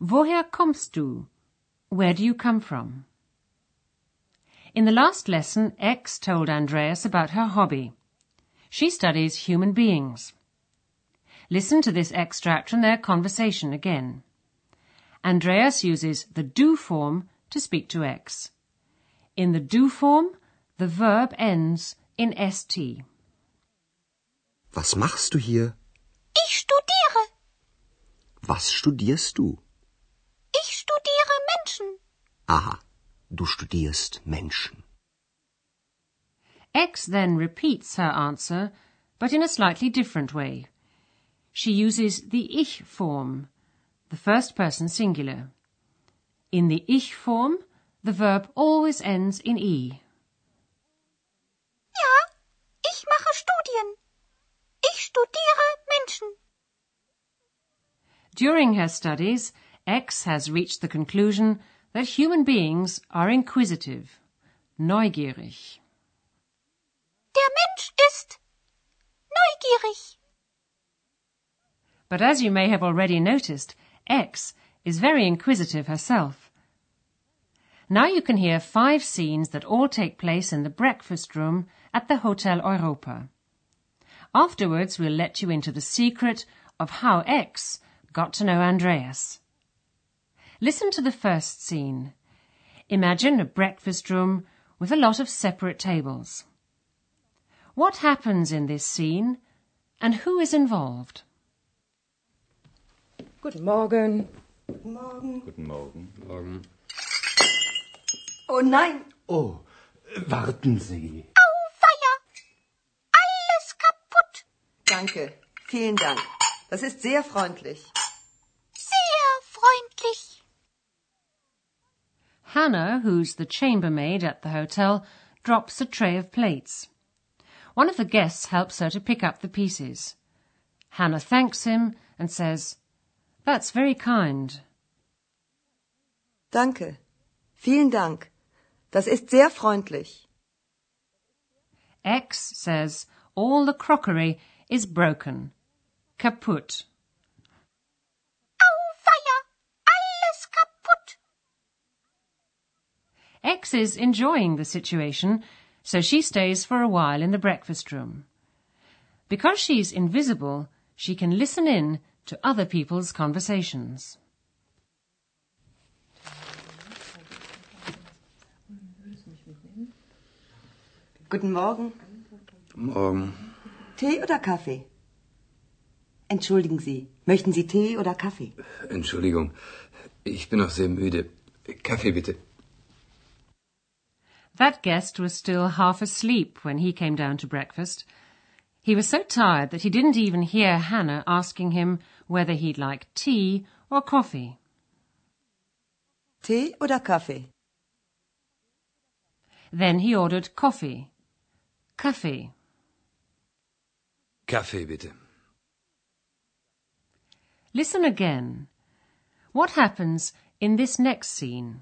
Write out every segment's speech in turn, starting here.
Woher kommst du? Where do you come from? In the last lesson, Ex told Andreas about her hobby. She studies human beings. Listen to this extract from their conversation again. Andreas uses the du form to speak to Ex. In the du form, the verb ends in st. Was machst du hier? Ich studiere. Was studierst du? Ich studiere Menschen. Aha, du studierst Menschen. Ex then repeats her answer, but in a slightly different way. She uses the ich form, the first person singular. In the ich form, the verb always ends in e. Ja, ich mache Studien. Ich studiere Menschen. During her studies, Ex has reached the conclusion that human beings are inquisitive, neugierig. Der Mensch ist neugierig. But as you may have already noticed, Ex is very inquisitive herself. Now you can hear five scenes that all take place in the breakfast room at the Hotel Europa. Afterwards, we'll let you into the secret of how Ex got to know Andreas. Listen to the first scene. Imagine a breakfast room with a lot of separate tables. What happens in this scene and who is involved? Guten Morgen. Guten Morgen. Morgen. Oh nein, Oh, warten Sie. Auweia. Alles kaputt. danke. Vielen Dank. Das ist sehr freundlich. Sehr freundlich. Hannah, who's the chambermaid at the hotel, drops a tray of plates. One of the guests helps her to pick up the pieces. Hannah thanks him and says, That's very kind. Danke. Vielen Dank. Das ist sehr freundlich. Ex says, All the crockery is broken. Kaputt. Auweia. Alles kaputt. Ex is enjoying the situation, so she stays for a while in the breakfast room. Because she's invisible, she can listen in to other people's conversations. Guten Morgen. Morgen. Tee oder Kaffee? Entschuldigen Sie, möchten Sie Tee oder Kaffee? Entschuldigung, ich bin noch sehr müde. Kaffee bitte. That guest was still half asleep when he came down to breakfast. He was so tired that he didn't even hear Hannah asking him whether he'd like tea or coffee. Tee oder Kaffee? Then he ordered coffee. Kaffee. Kaffee bitte. Listen again. What happens in this next scene?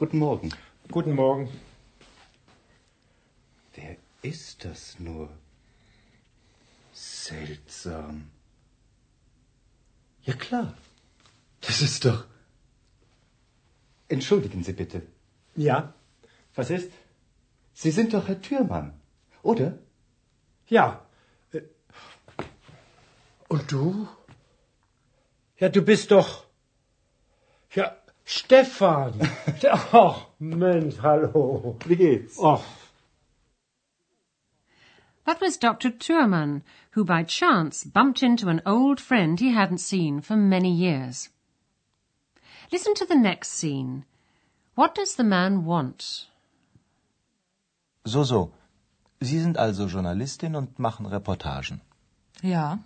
Guten Morgen. Guten Morgen. Wer ist das nur? Seltsam. Ja klar. Das ist doch. Entschuldigen Sie bitte. Ja, was ist? Sie sind doch Herr Türmann, oder? Ja. Äh, Und du? Ja, du bist doch. Ja, Stefan. Ach, Mensch, hallo. Wie geht's? Ach, That was Dr. Thurman, who by chance bumped into an old friend he hadn't seen for many years. Listen to the next scene. What does the man want? So, so. Sie sind also Journalistin und machen Reportagen. Ja.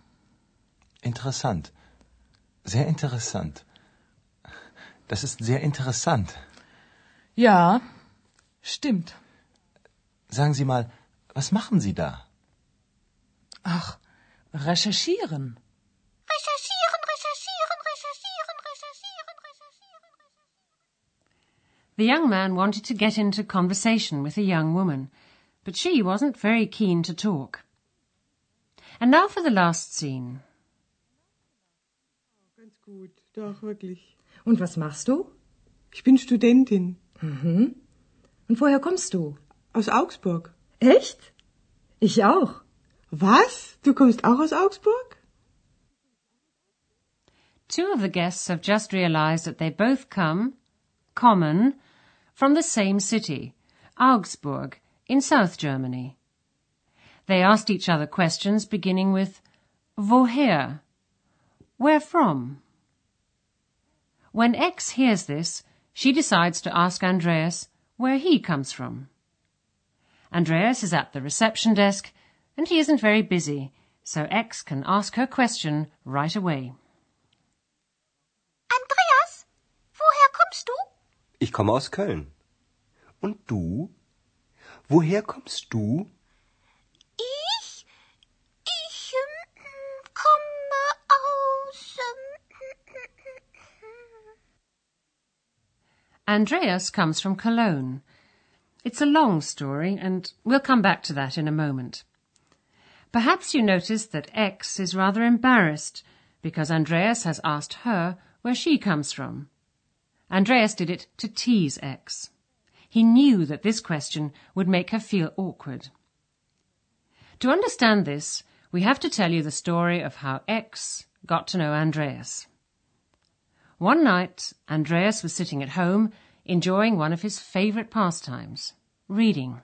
Interessant. Sehr interessant. Das ist sehr interessant. Ja, stimmt. Sagen Sie mal, was machen Sie da? Ach, recherchieren. Recherchieren, recherchieren, recherchieren, recherchieren, recherchieren. The young man wanted to get into conversation with a young woman, but she wasn't very keen to talk. And now for the last scene. Ganz gut, doch, wirklich. Und was machst du? Ich bin Studentin Mhm. Und woher kommst du? aus Augsburg. Echt? Ich auch. Was? Du kommst auch aus Augsburg? Two of the guests have just realized that they both come, common, from the same city, Augsburg, in South Germany. They asked each other questions beginning with Woher? Where from? When Ex hears this, she decides to ask Andreas where he comes from. Andreas is at the reception desk and he isn't very busy, so Ex can ask her question right away. Andreas, woher kommst du? Ich komme aus Köln. Und du? Woher kommst du? Ich? Ich ähm, komme aus. Ähm, Andreas comes from Cologne. It's a long story, and we'll come back to that in a moment. Perhaps you noticed that Ex is rather embarrassed because Andreas has asked her where she comes from. Andreas did it to tease Ex. He knew that this question would make her feel awkward. To understand this, we have to tell you the story of how Ex got to know Andreas. One night, Andreas was sitting at home enjoying one of his favorite pastimes, reading.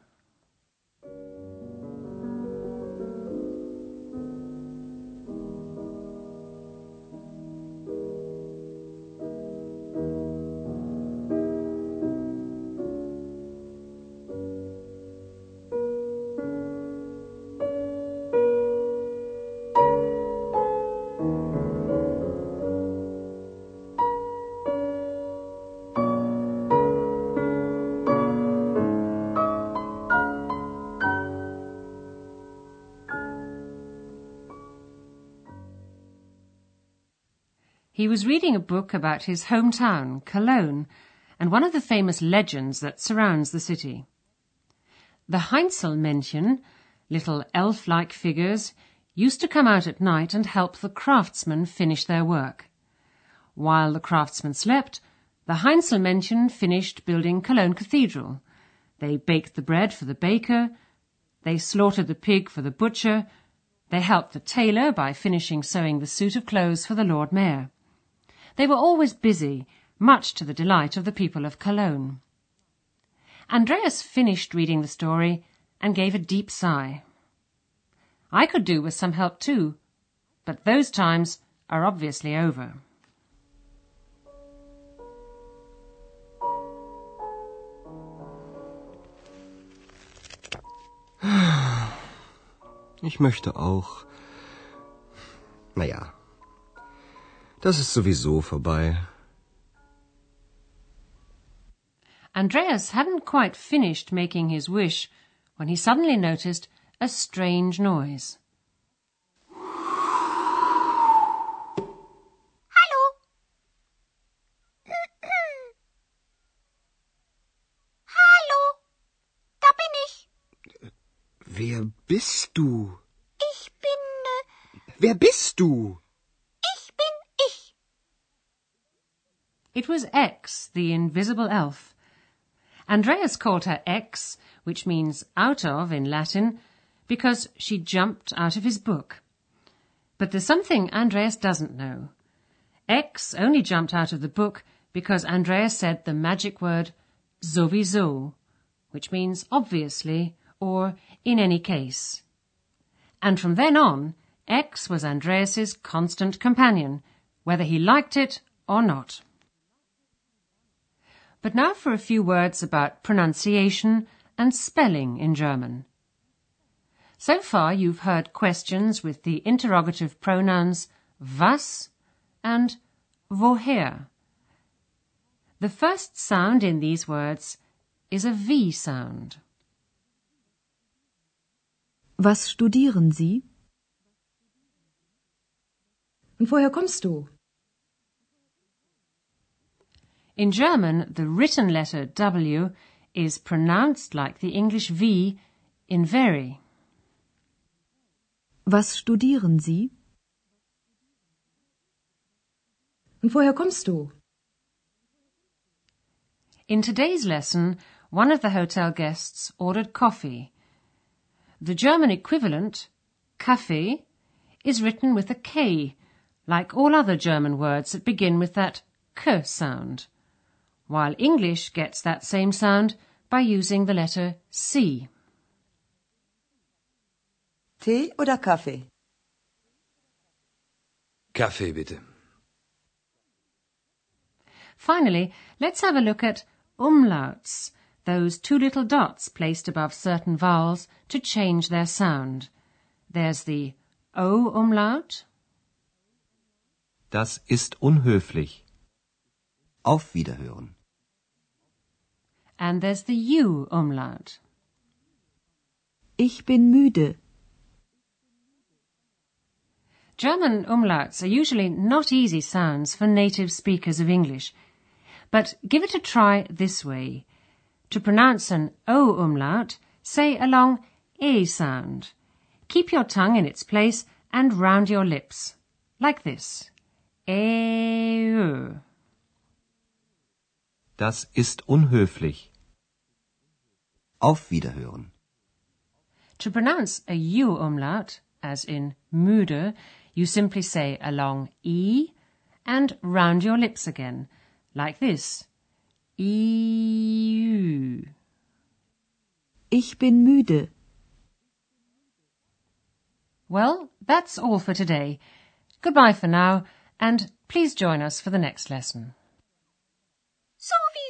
He was reading a book about his hometown, Cologne, and one of the famous legends that surrounds the city. The Heinzelmännchen, little elf-like figures, used to come out at night and help the craftsmen finish their work. While the craftsmen slept, the Heinzelmännchen finished building Cologne Cathedral. They baked the bread for the baker, they slaughtered the pig for the butcher, they helped the tailor by finishing sewing the suit of clothes for the Lord Mayor. They were always busy, much to the delight of the people of Cologne. Andreas finished reading the story and gave a deep sigh. I could do with some help too, but those times are obviously over. Ich möchte auch. Naja, das ist sowieso vorbei. Andreas hadn't quite finished making his wish when he suddenly noticed a strange noise. Hallo. Hallo. Da bin ich. Wer bist du? Ich bin. Äh, Wer bist du? ich bin ich. It was Ex, the invisible elf. Andreas called her Ex, which means out of in Latin, because she jumped out of his book. But there's something Andreas doesn't know. Ex only jumped out of the book because Andreas said the magic word sowieso, which means obviously or in any case. And from then on, Ex was Andreas's constant companion, whether he liked it or not. But now for a few words about pronunciation and spelling in German. So far you've heard questions with the interrogative pronouns was and woher. The first sound in these words is a V sound. Was studieren Sie? Und woher kommst du? In German, the written letter W is pronounced like the English V in very. Was studieren Sie? Und woher kommst du? In today's lesson, one of the hotel guests ordered coffee. The German equivalent, Kaffee, is written with a K, like all other German words that begin with that K sound, while English gets that same sound by using the letter C. Tee oder Kaffee? Kaffee bitte. Finally, let's have a look at umlauts, those two little dots placed above certain vowels to change their sound. There's the O umlaut, Das ist unhöflich. Auf Wiederhören. And there's the U umlaut. Ich bin müde. German umlauts are usually not easy sounds for native speakers of English, but give it a try this way. To pronounce an O umlaut, say a long E sound. Keep your tongue in its place and round your lips, like this. E Das ist unhöflich. Auf Wiederhören. To pronounce a U umlaut, as in müde, you simply say a long E and round your lips again, like this. EU. Ich bin müde. Well, that's all for today. Goodbye for now, and please join us for the next lesson.